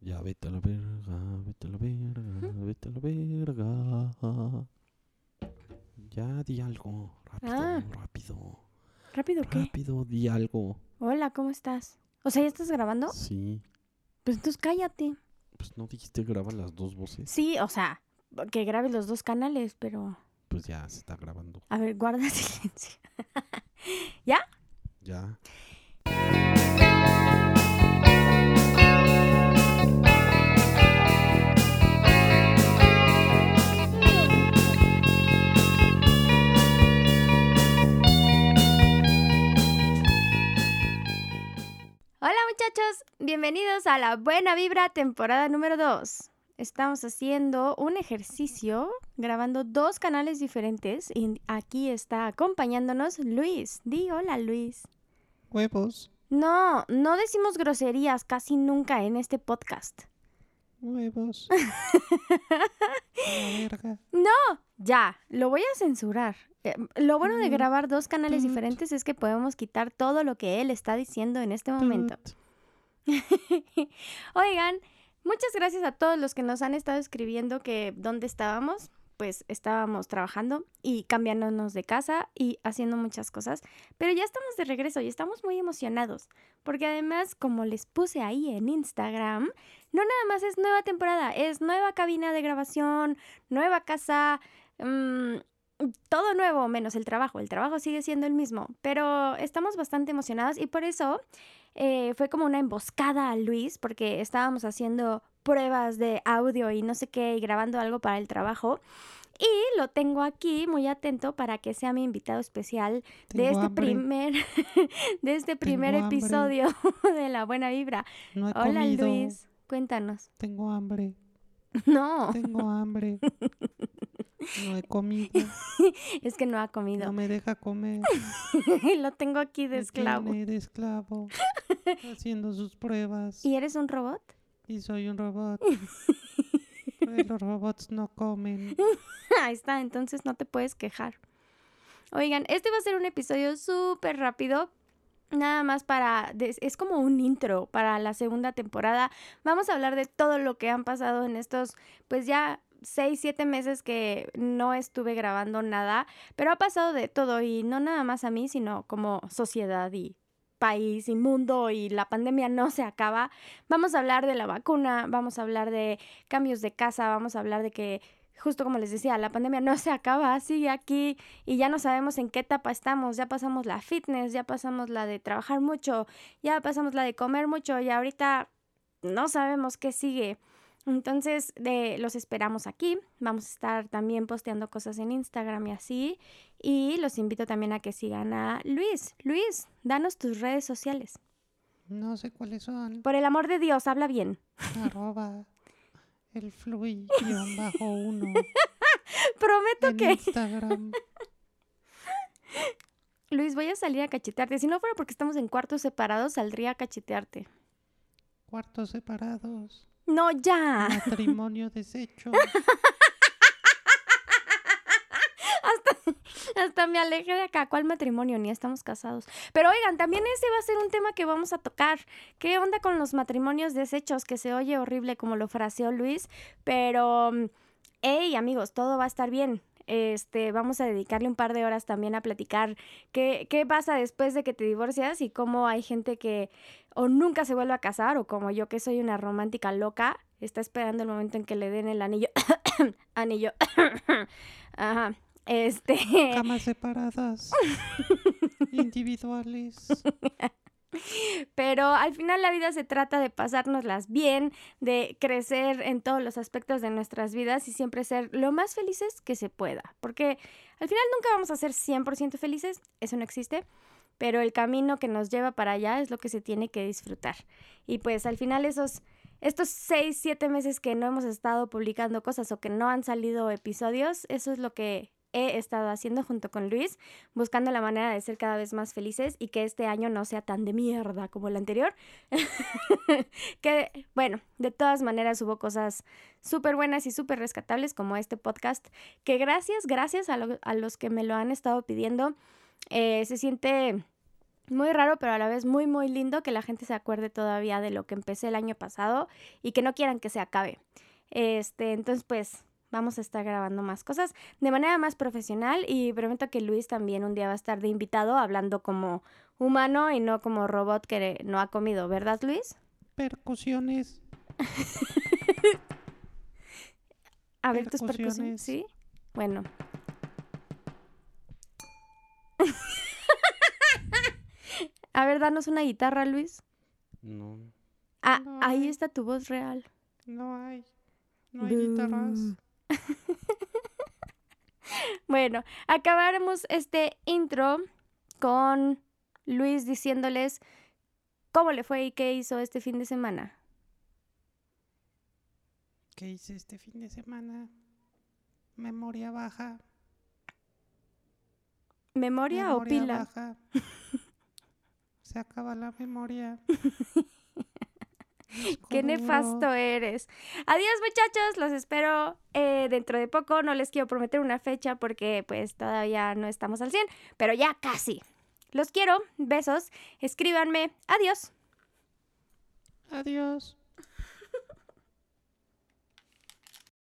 Ya vete a la verga, vete a la verga, vete a la verga. Ya di algo, rápido, Ah. rápido, ¿Rápido qué? rápido, di algo. Hola, ¿cómo estás? O sea, ¿ya estás grabando? Sí, Pues entonces cállate. pues no dijiste graba las dos voces. Sí, o sea, que grabes los dos canales, pero... Pues ya se está grabando. A ver, guarda silencio. Muchachos, bienvenidos a la Buena Vibra temporada número 2. Estamos haciendo un ejercicio grabando dos canales diferentes y aquí está acompañándonos Luis. Di hola Luis. Huevos, No, no decimos groserías casi nunca en este podcast. huevos. la verga. Ya, lo voy a censurar. Eh, Lo bueno de Mm, grabar dos canales diferentes es que podemos quitar todo lo que él está diciendo en este momento. Oigan, muchas gracias a todos los que nos han estado escribiendo que dónde estábamos. Pues estábamos trabajando y cambiándonos de casa y haciendo muchas cosas, pero ya estamos de regreso y estamos muy emocionados, porque además, como les puse ahí en Instagram, no nada más es nueva temporada, es nueva cabina de grabación, nueva casa, mm, todo nuevo menos el trabajo. El trabajo sigue siendo el mismo, pero estamos bastante emocionados y por eso eh, fue como una emboscada a Luis porque estábamos haciendo pruebas de audio y no sé qué y grabando algo para el trabajo. Y lo tengo aquí muy atento para que sea mi invitado especial de este hambre, primer de este primer Tengo hambre. episodio de La Buena Vibra. No he Hola comido. Luis, cuéntanos. Tengo hambre, No, tengo hambre. No he comido, es que no ha comido. no me deja comer. lo tengo aquí de Me esclavo. de esclavo, haciendo sus pruebas. ¿Y eres un robot? Y soy un robot. Pero los robots no comen. Ahí está, entonces no te puedes quejar. Oigan, este va a ser un episodio súper rápido. Nada más para... Es como un intro para la segunda temporada. Vamos a hablar de todo lo que han pasado en estos, pues ya seis, siete meses que no estuve grabando nada. Pero ha pasado de todo y no nada más a mí, sino como sociedad y país y mundo y la pandemia no se acaba. Vamos a hablar de la vacuna, vamos a hablar de cambios de casa, vamos a hablar de que justo como les decía, la pandemia no se acaba, sigue aquí y ya no sabemos en qué etapa estamos. Ya pasamos la fitness, ya pasamos la de trabajar mucho, ya pasamos la de comer mucho y ahorita no sabemos qué sigue. Entonces, de, los esperamos aquí. Vamos a estar también posteando cosas en Instagram y así. Y los invito también a que sigan a Luis. Luis, danos tus redes sociales. No sé cuáles son. Por el amor de Dios, habla bien. Arroba el flui bajo uno Prometo en que Instagram. Luis, voy a salir a cachetearte. Si no fuera porque estamos en cuartos separados, saldría a cachetearte. Cuartos separados. No, ya. Matrimonio deshecho. Hasta me alejé de acá. ¿Cuál matrimonio? Ni estamos casados. Pero oigan, también ese va a ser un tema que vamos a tocar. ¿Qué onda con los matrimonios deshechos? Que se oye horrible como lo fraseó Luis. Pero, mm, hey, amigos, todo va a estar bien. Este, vamos a dedicarle un par de horas también a platicar qué, qué pasa después de que te divorcias y cómo hay gente que o nunca se vuelve a casar o como yo que soy una romántica loca, está esperando el momento en que le den el anillo. anillo. Ajá. Este. Camas separadas. Individuales. Pero al final la vida se trata de pasárnoslas bien, de crecer en todos los aspectos de nuestras vidas y siempre ser lo más felices que se pueda. Porque al final nunca vamos a ser 100% felices, eso no existe, pero el camino que nos lleva para allá es lo que se tiene que disfrutar. Y pues al final esos... Estos 6, 7 meses que no hemos estado publicando cosas o que no han salido episodios, eso es lo que he estado haciendo junto con Luis, buscando la manera de ser cada vez más felices y que este año no sea tan de mierda como el anterior. que, bueno, de todas maneras hubo cosas súper buenas y súper rescatables como este podcast, que gracias, gracias a, lo- a los que me lo han estado pidiendo, eh, se siente muy raro, pero a la vez muy, muy lindo que la gente se acuerde todavía de lo que empecé el año pasado y que no quieran que se acabe. Este, entonces, pues vamos a estar grabando más cosas de manera más profesional y prometo que Luis también un día va a estar de invitado hablando como humano y no como robot que no ha comido, ¿verdad, Luis? Percusiones. A ver tus percusiones. ¿sí? Bueno. A ver, danos una guitarra, Luis. No, Ah, No ahí está tu voz real. no hay. No hay guitarras. Bueno, acabaremos este intro con Luis diciéndoles cómo le fue y qué hizo este fin de semana. ¿Qué hice este fin de semana? Memoria baja. ¿Memoria, o pila? baja. Se acaba la memoria. Qué nefasto eres. Adiós muchachos, los espero eh, dentro de poco. No les quiero prometer una fecha porque pues todavía no estamos al 100, pero ya casi. Los quiero, besos, escríbanme. Adiós. Adiós.